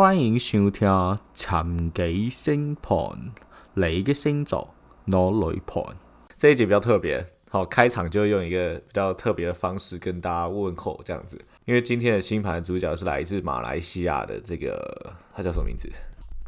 欢迎收听《参几星盘》，你嘅星座攞女盘。这一集比较特别，好，开场就用一个比较特别的方式跟大家问候，这样子。因为今天的星盘主角是来自马来西亚的这个，他叫什么名字？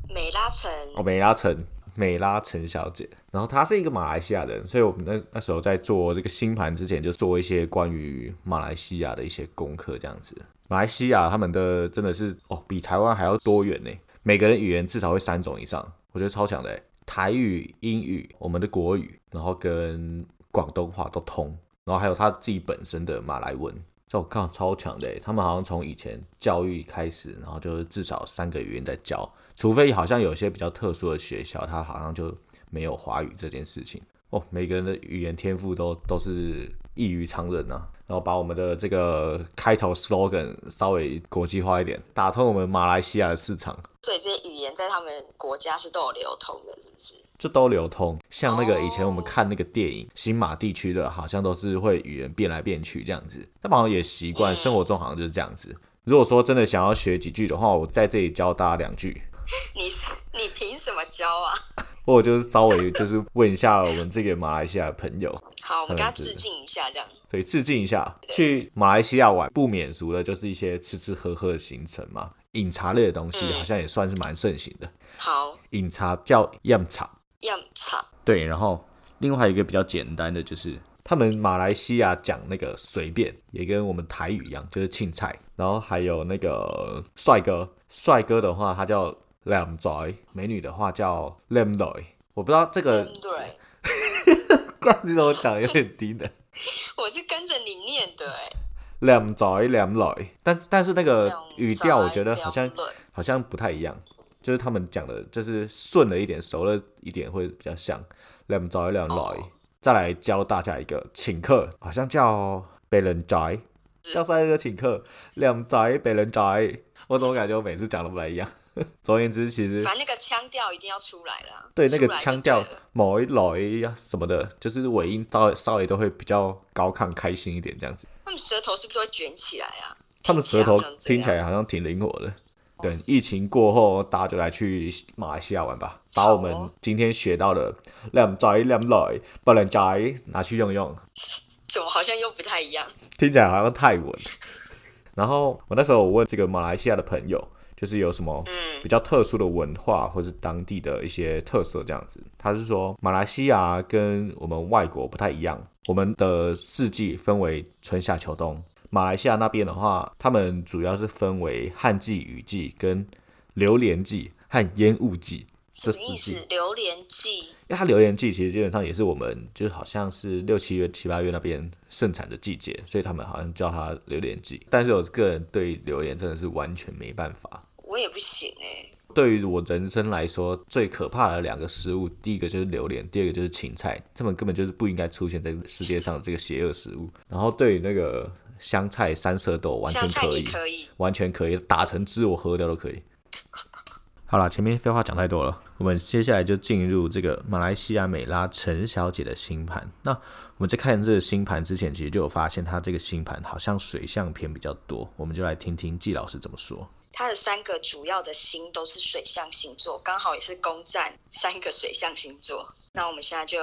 美拉城。哦，美拉城，美拉陈小姐。然后她是一个马来西亚人，所以我们那那时候在做这个星盘之前，就做一些关于马来西亚的一些功课，这样子。马来西亚他们的真的是哦，比台湾还要多元呢。每个人语言至少会三种以上，我觉得超强的。台语、英语、我们的国语，然后跟广东话都通，然后还有他自己本身的马来文，这我看超强的。他们好像从以前教育开始，然后就是至少三个语言在教，除非好像有些比较特殊的学校，他好像就没有华语这件事情。哦，每个人的语言天赋都都是异于常人呐。然后把我们的这个开头 slogan 稍微国际化一点，打通我们马来西亚的市场。所以这些语言在他们国家是都有流通的，是不是？就都流通。像那个以前我们看那个电影，新马地区的好像都是会语言变来变去这样子。他们好像也习惯，生活中好像就是这样子。如果说真的想要学几句的话，我在这里教大家两句。你你凭什么教啊？或者就是稍微就是问一下我们这个马来西亚的朋友。好，我们给他致敬一下，这样。对，致敬一下。去马来西亚玩不免俗的就是一些吃吃喝喝的行程嘛。饮茶类的东西好像也算是蛮盛行的。好，饮茶叫样茶。样茶。对，然后另外一个比较简单的就是他们马来西亚讲那个随便，也跟我们台语一样，就是青菜。然后还有那个帅哥，帅哥的话他叫。靓仔，美女的话叫靓女，我不知道这个。对。怪你怎么讲有点低的。我是跟着你念的哎。靓仔靓女，但是但是那个语调我觉得好像好像不太一样，就是他们讲的就是顺了一点，熟了一点会比较像靓仔靓女。再来教大家一个请客，好像叫被人宅，叫帅哥请客，靓仔被人宅，我怎么感觉我每次讲的不太一样？总而言之，其实反正那个腔调一定要出来了。对，那个腔调某一类呀什么的，就是尾音稍微稍微都会比较高亢、开心一点这样子。他们舌头是不是会卷起来啊？他们舌头听起来好像挺灵活的。对，疫情过后，大家就来去马来西亚玩吧，把我们今天学到的靓仔两来不能仔拿去用用。怎么好像又不太一样？听起来好像泰文。然后我那时候我问这个马来西亚的朋友。就是有什么比较特殊的文化，或是当地的一些特色这样子。他是说，马来西亚跟我们外国不太一样，我们的四季分为春夏秋冬。马来西亚那边的话，他们主要是分为旱季、雨季跟榴莲季和烟雾季这四季。榴莲季，因为它榴莲季其实基本上也是我们就是好像是六七月、七八月那边盛产的季节，所以他们好像叫它榴莲季。但是我个人对榴莲真的是完全没办法。我也不行哎。对于我人生来说，最可怕的两个食物，第一个就是榴莲，第二个就是芹菜，他们根本就是不应该出现在世界上这个邪恶食物。然后对于那个香菜、三色豆，完全可以，可以，完全可以打成汁，我喝掉都可以。好了，前面废话讲太多了，我们接下来就进入这个马来西亚美拉陈小姐的星盘。那我们在看这个星盘之前，其实就有发现她这个星盘好像水象偏比较多，我们就来听听季老师怎么说。它的三个主要的星都是水象星座，刚好也是攻占三个水象星座。那我们现在就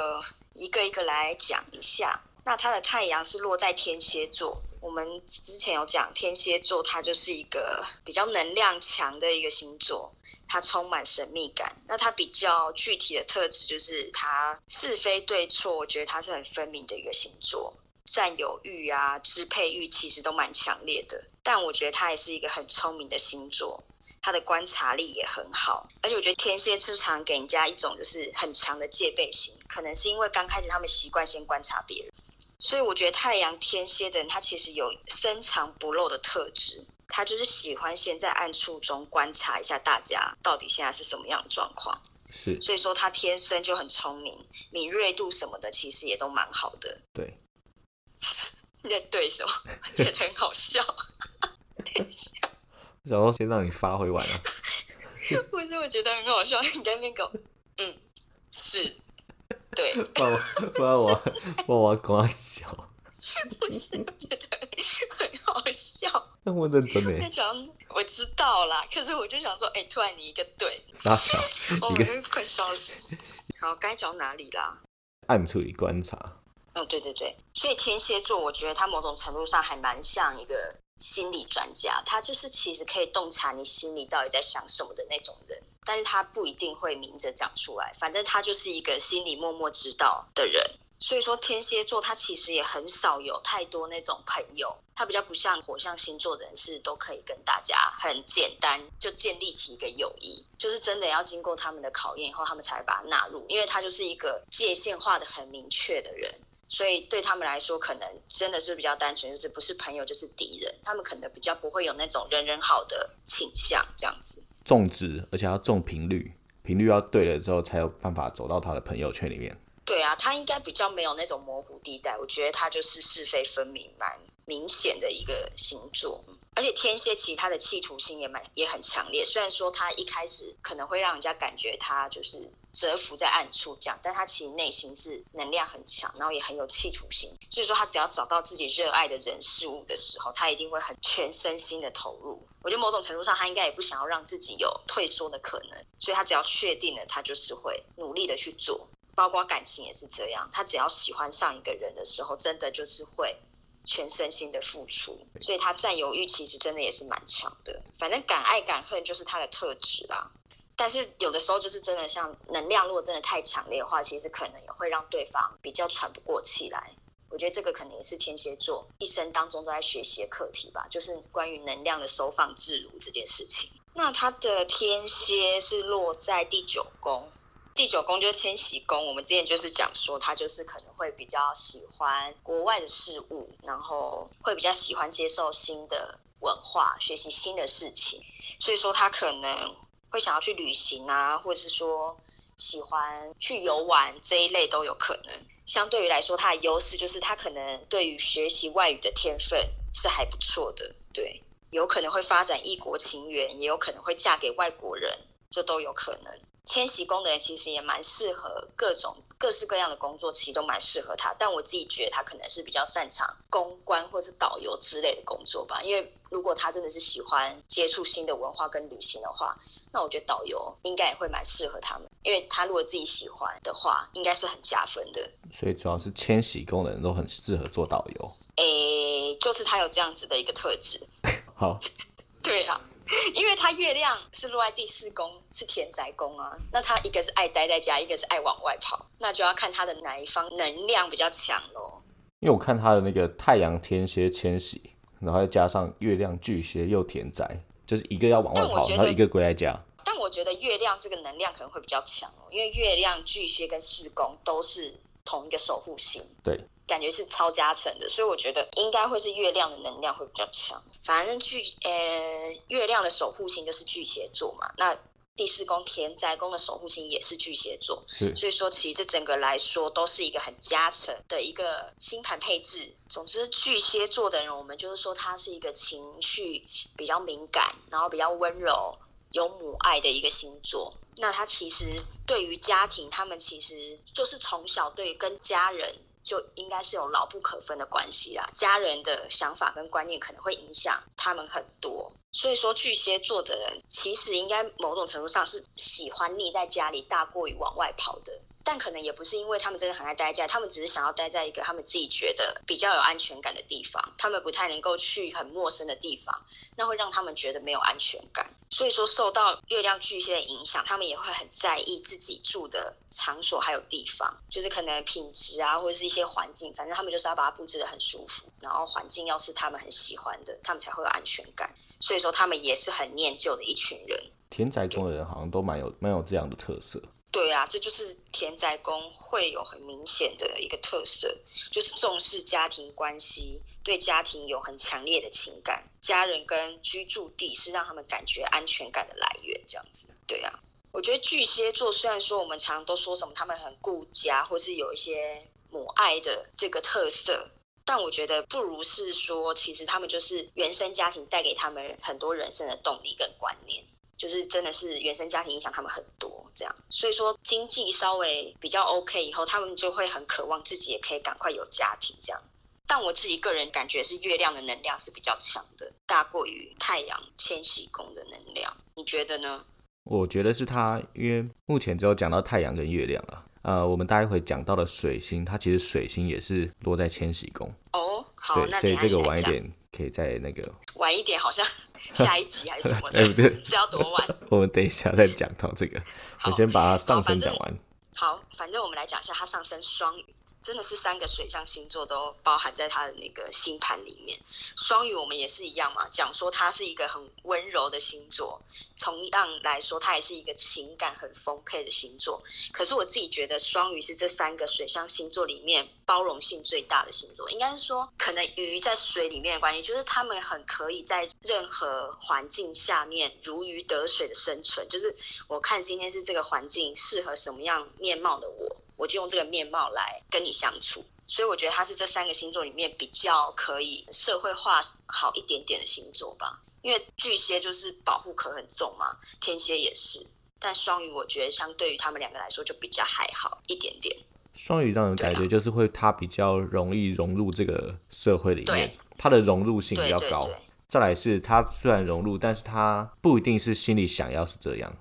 一个一个来讲一下。那它的太阳是落在天蝎座，我们之前有讲天蝎座，它就是一个比较能量强的一个星座，它充满神秘感。那它比较具体的特质就是它是非对错，我觉得它是很分明的一个星座。占有欲啊，支配欲其实都蛮强烈的，但我觉得他也是一个很聪明的星座，他的观察力也很好，而且我觉得天蝎时常给人家一种就是很强的戒备心，可能是因为刚开始他们习惯先观察别人，所以我觉得太阳天蝎的人他其实有深藏不露的特质，他就是喜欢先在暗处中观察一下大家到底现在是什么样的状况，是，所以说他天生就很聪明，敏锐度什么的其实也都蛮好的，对。你 的对什么？觉得很好笑。等一下，然后先让你发挥完了。不是，我觉得很好笑。你在那边搞，嗯，是，对。不然我，不然我，不然我搞笑。不是，我觉得很好笑。那我认真的。那讲我知道啦，可是我就想说，哎，突然你一个对，傻笑，我们快笑死。好，该讲哪里啦？暗处理观察。嗯，对对对，所以天蝎座，我觉得他某种程度上还蛮像一个心理专家，他就是其实可以洞察你心里到底在想什么的那种人，但是他不一定会明着讲出来，反正他就是一个心里默默知道的人。所以说天蝎座他其实也很少有太多那种朋友，他比较不像火象星座的人是都可以跟大家很简单就建立起一个友谊，就是真的要经过他们的考验以后，他们才会把它纳入，因为他就是一个界限画的很明确的人。所以对他们来说，可能真的是比较单纯，就是不是朋友就是敌人。他们可能比较不会有那种人人好的倾向，这样子。重质，而且要重频率，频率要对了之后，才有办法走到他的朋友圈里面。对啊，他应该比较没有那种模糊地带。我觉得他就是是非分明、蛮明显的一个星座。而且天蝎其实他的企图心也蛮也很强烈。虽然说他一开始可能会让人家感觉他就是。蛰伏在暗处这样，但他其实内心是能量很强，然后也很有企图心。所以说，他只要找到自己热爱的人事物的时候，他一定会很全身心的投入。我觉得某种程度上，他应该也不想要让自己有退缩的可能，所以他只要确定了，他就是会努力的去做。包括感情也是这样，他只要喜欢上一个人的时候，真的就是会全身心的付出。所以他占有欲其实真的也是蛮强的。反正敢爱敢恨就是他的特质啦。但是有的时候就是真的，像能量如果真的太强烈的话，其实可能也会让对方比较喘不过气来。我觉得这个可能也是天蝎座一生当中都在学习的课题吧，就是关于能量的收放自如这件事情。那他的天蝎是落在第九宫，第九宫就是千禧宫。我们之前就是讲说，他就是可能会比较喜欢国外的事物，然后会比较喜欢接受新的文化，学习新的事情。所以说他可能。会想要去旅行啊，或者是说喜欢去游玩这一类都有可能。相对于来说，它的优势就是它可能对于学习外语的天分是还不错的。对，有可能会发展异国情缘，也有可能会嫁给外国人，这都有可能。迁徙功能其实也蛮适合各种各式各样的工作，其实都蛮适合他。但我自己觉得他可能是比较擅长公关或是导游之类的工作吧。因为如果他真的是喜欢接触新的文化跟旅行的话，那我觉得导游应该也会蛮适合他们。因为他如果自己喜欢的话，应该是很加分的。所以主要是迁徙工的人都很适合做导游。诶，就是他有这样子的一个特质。好，对啊。因为他月亮是落在第四宫，是田宅宫啊。那他一个是爱待在家，一个是爱往外跑，那就要看他的哪一方能量比较强喽。因为我看他的那个太阳天蝎迁徙，然后再加上月亮巨蟹又田宅，就是一个要往外跑，然后一个归在家。但我觉得月亮这个能量可能会比较强哦，因为月亮巨蟹跟四宫都是同一个守护星。对。感觉是超加成的，所以我觉得应该会是月亮的能量会比较强。反正巨呃，月亮的守护星就是巨蟹座嘛，那第四宫田宅宫的守护星也是巨蟹座，所以说其实这整个来说都是一个很加成的一个星盘配置。总之，巨蟹座的人，我们就是说他是一个情绪比较敏感，然后比较温柔、有母爱的一个星座。那他其实对于家庭，他们其实就是从小对跟家人。就应该是有牢不可分的关系啦。家人的想法跟观念可能会影响他们很多，所以说巨蟹座的人其实应该某种程度上是喜欢腻在家里大过于往外跑的。但可能也不是因为他们真的很爱待家，他们只是想要待在一个他们自己觉得比较有安全感的地方。他们不太能够去很陌生的地方，那会让他们觉得没有安全感。所以说，受到月亮巨蟹的影响，他们也会很在意自己住的场所还有地方，就是可能品质啊，或者是一些环境，反正他们就是要把它布置的很舒服，然后环境要是他们很喜欢的，他们才会有安全感。所以说，他们也是很念旧的一群人。田宅中的人好像都蛮有蛮有这样的特色。对啊，这就是田宅宫会有很明显的一个特色，就是重视家庭关系，对家庭有很强烈的情感，家人跟居住地是让他们感觉安全感的来源，这样子。对啊，我觉得巨蟹座虽然说我们常常都说什么他们很顾家，或是有一些母爱的这个特色，但我觉得不如是说，其实他们就是原生家庭带给他们很多人生的动力跟观念。就是真的是原生家庭影响他们很多，这样，所以说经济稍微比较 OK 以后，他们就会很渴望自己也可以赶快有家庭这样。但我自己个人感觉是月亮的能量是比较强的，大过于太阳迁徙宫的能量，你觉得呢？我觉得是他，因为目前只有讲到太阳跟月亮了。呃，我们待会讲到的水星，它其实水星也是落在千禧宫。哦，好，对，那所以这个晚一点可以在那个，晚一点，好像 下一集还是什么的，哎不对是要多晚？我们等一下再讲到这个。我先把它上好反正升讲完。好，反正我们来讲一下它上升双鱼，真的是三个水象星座都包含在它的那个星盘里面。双鱼我们也是一样嘛，讲说它是一个很温柔的星座，同样来说它也是一个情感很丰沛的星座。可是我自己觉得双鱼是这三个水象星座里面包容性最大的星座，应该是说可能鱼在水里面的关系，就是他们很可以在任何环境下面如鱼得水的生存，就是我看今天是这个环境适合什么样面貌的我，我就用这个面貌来跟你相处。所以我觉得他是这三个星座里面比较可以社会化好一点点的星座吧。因为巨蟹就是保护壳很重嘛，天蝎也是，但双鱼我觉得相对于他们两个来说就比较还好一点点。双鱼让人感觉就是会，他比较容易融入这个社会里面他，的融入性比较高。对对对，再来是他虽然融入，但是他不一定是心里想要是这样，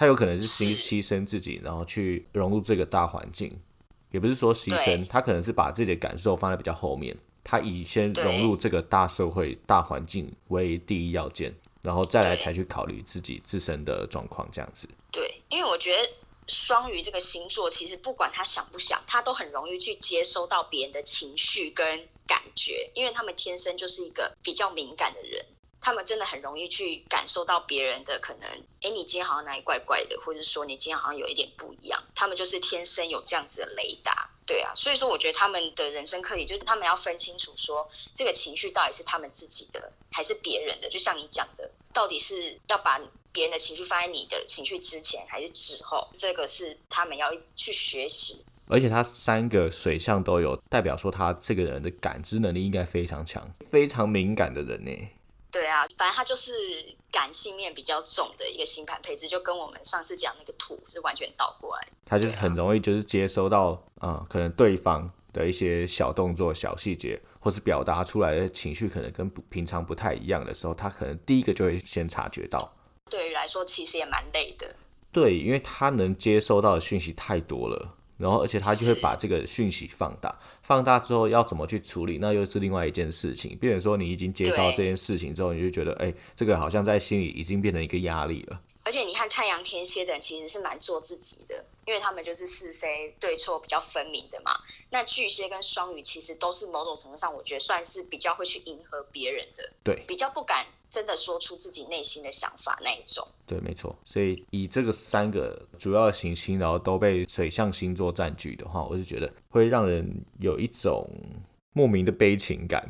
它有可能是牺牺牲自己，然后去融入这个大环境，也不是说牺牲，他可能是把自己的感受放在比较后面，他以先融入这个大社会、大环境为第一要件，然后再来才去考虑自己自身的状况，这样子。对，因为我觉得双鱼这个星座，其实不管他想不想，他都很容易去接收到别人的情绪跟感觉，因为他们天生就是一个比较敏感的人。他们真的很容易去感受到别人的可能，哎，你今天好像哪里怪怪的，或者说你今天好像有一点不一样。他们就是天生有这样子的雷达，对啊。所以说，我觉得他们的人生课题就是他们要分清楚说，这个情绪到底是他们自己的还是别人的。就像你讲的，到底是要把别人的情绪放在你的情绪之前还是之后？这个是他们要去学习。而且他三个水象都有，代表说他这个人的感知能力应该非常强，非常敏感的人呢。对啊，反正他就是感性面比较重的一个星盘配置，就跟我们上次讲那个图是完全倒过来。他就是很容易就是接收到啊、呃可能对方的一些小动作、小细节，或是表达出来的情绪可能跟平常不太一样的时候，他可能第一个就会先察觉到。对于来说，其实也蛮累的。对，因为他能接收到的讯息太多了，然后而且他就会把这个讯息放大，放大之后要怎么去处理，那又是另外一件事情。变成说你已经接到这件事情之后，你就觉得，哎、这个好像在心里已经变成一个压力了。而且你看太阳天蝎的人其实是蛮做自己的，因为他们就是是非对错比较分明的嘛。那巨蟹跟双鱼其实都是某种程度上，我觉得算是比较会去迎合别人的，对比较不敢真的说出自己内心的想法那一种。对，没错。所以以这个三个主要的行星，然后都被水象星座占据的话，我是觉得会让人有一种莫名的悲情感。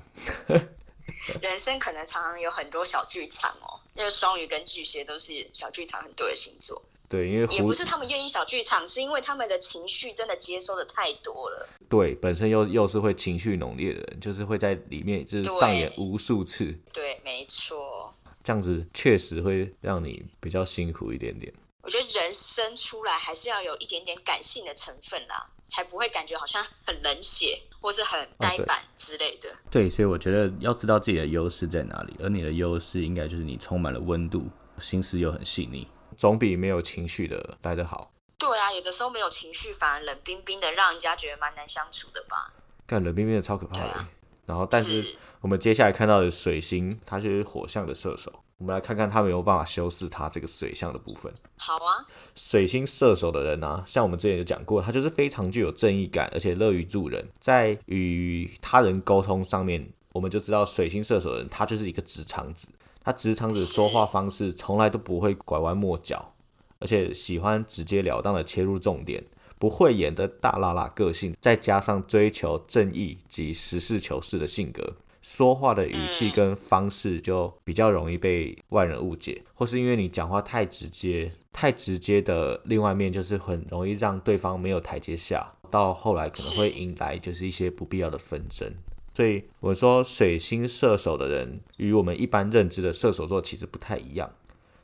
人生可能常常有很多小剧场哦，因为双鱼跟巨蟹都是小剧场很多的星座，对，因为也不是他们愿意小剧场，是因为他们的情绪真的接收的太多了。对本身又又是会情绪浓烈的人，就是会在里面就是上演无数次。对，没错。这样子确实会让你比较辛苦一点点。我觉得人生出来还是要有一点点感性的成分啦，才不会感觉好像很冷血或是很呆板之类的。对，所以我觉得要知道自己的优势在哪里，而你的优势应该就是你充满了温度，心思又很细腻，总比没有情绪的来得好。对啊，有的时候没有情绪，反而冷冰冰的，让人家觉得蛮难相处的吧。干冷冰冰的超可怕的。啊然后，但是我们接下来看到的水星，它就是火象的射手。我们来看看他有没有办法修饰他这个水象的部分。好啊，水星射手的人啊，像我们之前有讲过，他就是非常具有正义感，而且乐于助人，在与他人沟通上面，我们就知道水星射手的人，他就是一个直肠子。他直肠子说话方式从来都不会拐弯抹角，而且喜欢直截了当的切入重点，不会演的大拉拉个性，再加上追求正义及实事求是的性格，说话的语气跟方式就比较容易被外人误解，或是因为你讲话太直接，太直接的另外一面就是很容易让对方没有台阶下，到后来可能会引来就是一些不必要的纷争。所以我说水星射手的人与我们一般认知的射手座其实不太一样，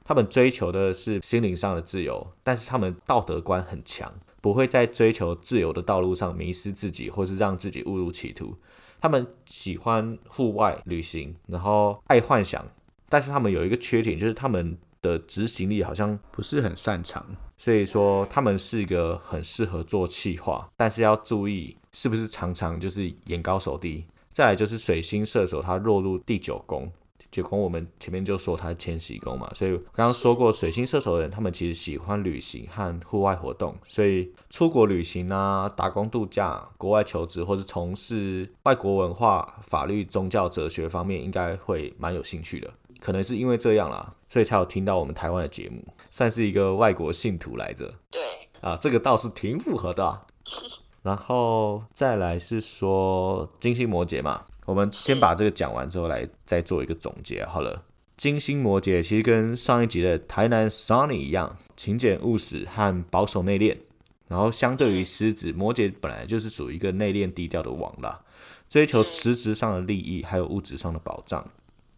他们追求的是心灵上的自由，但是他们道德观很强，不会在追求自由的道路上迷失自己，或是让自己误入歧途。他们喜欢户外旅行，然后爱幻想，但是他们有一个缺点，就是他们的执行力好像不是很擅长，所以说他们是一个很适合做企划，但是要注意是不是常常就是眼高手低。再来就是水星射手，他落入第九宫。九宫我们前面就说他是迁徙宫嘛，所以刚刚说过水星射手的人，他们其实喜欢旅行和户外活动，所以出国旅行啊、打工度假、国外求职或是从事外国文化、法律、宗教、哲学方面，应该会蛮有兴趣的。可能是因为这样啦，所以才有听到我们台湾的节目，算是一个外国信徒来着。对啊，这个倒是挺符合的。然后再来是说金星摩羯嘛。我们先把这个讲完之后，来再做一个总结好了。金星摩羯其实跟上一集的台南 Sunny 一样，勤俭务实和保守内敛。然后相对于狮子，摩羯本来就是属于一个内敛低调的王啦，追求实质上的利益，还有物质上的保障，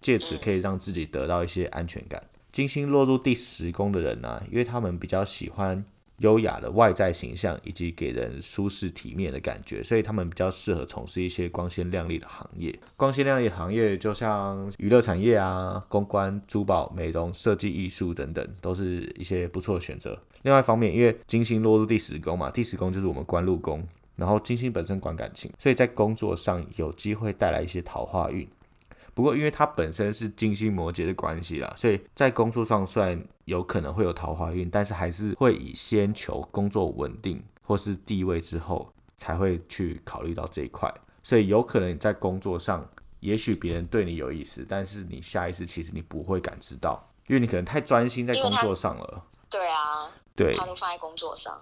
借此可以让自己得到一些安全感。金星落入第十宫的人呢，因为他们比较喜欢。优雅的外在形象以及给人舒适体面的感觉，所以他们比较适合从事一些光鲜亮丽的行业。光鲜亮丽行业就像娱乐产业啊、公关、珠宝、美容、设计、艺术等等，都是一些不错的选择。另外一方面，因为金星落入第十宫嘛，第十宫就是我们官禄宫，然后金星本身管感情，所以在工作上有机会带来一些桃花运。不过，因为它本身是金星摩羯的关系啦，所以在工作上虽然有可能会有桃花运，但是还是会以先求工作稳定或是地位之后，才会去考虑到这一块。所以有可能你在工作上，也许别人对你有意思，但是你下意识其实你不会感知到，因为你可能太专心在工作上了。对啊，对，他都放在工作上。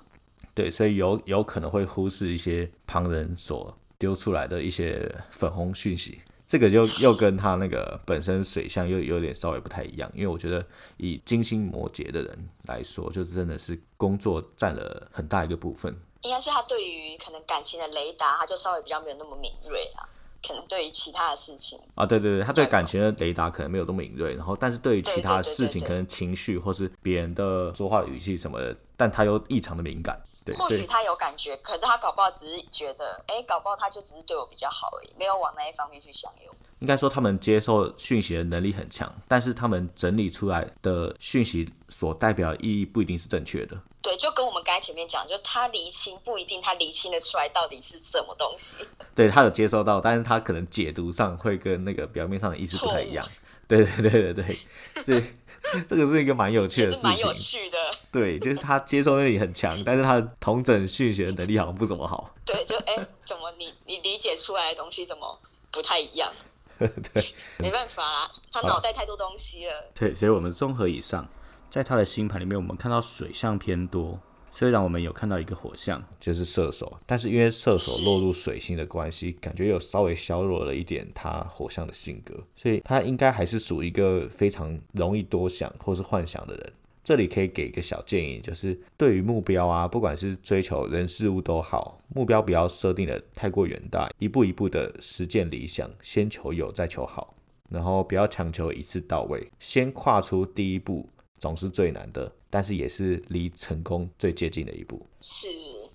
对，所以有有可能会忽视一些旁人所丢出来的一些粉红讯息。这个就又跟他那个本身水象又有点稍微不太一样，因为我觉得以金星摩羯的人来说，就是真的是工作占了很大一个部分。应该是他对于可能感情的雷达，他就稍微比较没有那么敏锐啊。可能对于其他的事情啊，对对对，他对感情的雷达可能没有那么敏锐，然后但是对于其他的事情，可能情绪或是别人的说话语气什么的，但他又异常的敏感。对或许他有感觉，可是他搞不好只是觉得，哎，搞不好他就只是对我比较好而已，没有往那一方面去想。有应该说他们接受讯息的能力很强，但是他们整理出来的讯息所代表的意义不一定是正确的。对，就跟我们刚才前面讲，就他厘清不一定他厘清的出来到底是什么东西。对他有接收到，但是他可能解读上会跟那个表面上的意思不太一样。对对对对对，这。这个是一个蛮有趣的事情，蛮有趣的。对，就是他接受能力很强，但是他同整讯息的能力好像不怎么好。对，就哎，怎么你你理解出来的东西怎么不太一样？对，没办法啦，他脑袋太多东西了。对，所以我们综合以上，在他的星盘里面，我们看到水象偏多。虽然我们有看到一个火象，就是射手，但是因为射手落入水星的关系，感觉有稍微削弱了一点他火象的性格，所以他应该还是属于一个非常容易多想或是幻想的人。这里可以给一个小建议，就是对于目标啊，不管是追求人事物都好，目标不要设定的太过远大，一步一步的实践理想，先求有再求好，然后不要强求一次到位，先跨出第一步。总是最难的，但是也是离成功最接近的一步。是，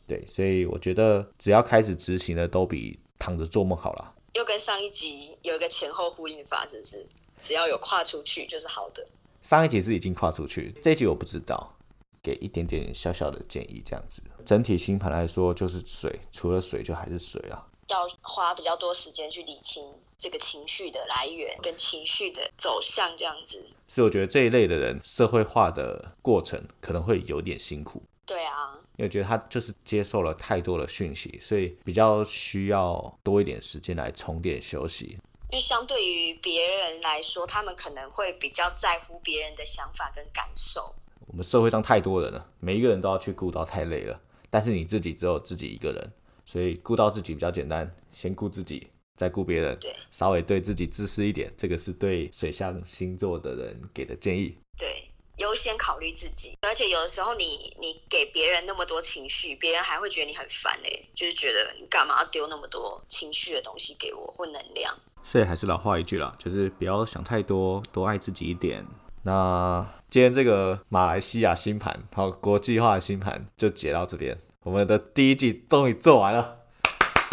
对，所以我觉得只要开始执行的，都比躺着做梦好了。又跟上一集有一个前后呼应法，是不是？只要有跨出去就是好的。上一集是已经跨出去，这一集我不知道，给一点点小小的建议，这样子。整体星盘来说就是水，除了水就还是水啊。要花比较多时间去理清这个情绪的来源跟情绪的走向，这样子。所以我觉得这一类的人，社会化的过程可能会有点辛苦。对啊，因为觉得他就是接受了太多的讯息，所以比较需要多一点时间来充电休息。因为相对于别人来说，他们可能会比较在乎别人的想法跟感受。我们社会上太多人了，每一个人都要去顾到，太累了。但是你自己只有自己一个人。所以顾到自己比较简单，先顾自己，再顾别人。对，稍微对自己自私一点，这个是对水象星座的人给的建议。对，优先考虑自己。而且有的时候，你你给别人那么多情绪，别人还会觉得你很烦嘞，就是觉得你干嘛要丢那么多情绪的东西给我或能量。所以还是老话一句啦，就是不要想太多，多爱自己一点。那今天这个马来西亚星盘，好国际化的星盘就解到这边。我们的第一季终于做完了，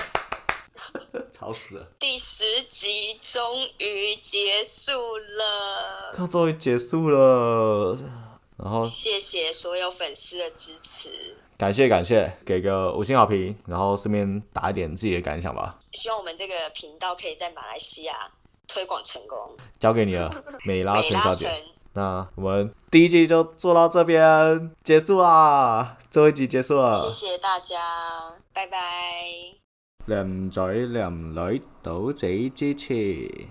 吵死了！第十集终于结束了，它终于结束了，然后谢谢所有粉丝的支持，感谢感谢，给个五星好评，然后顺便打一点自己的感想吧。希望我们这个频道可以在马来西亚推广成功。交给你了，美拉陈小姐。那我们第一集就做到这边结束啦，最后一集结束了谢。谢大家，拜拜。男仔男女，多謝支持。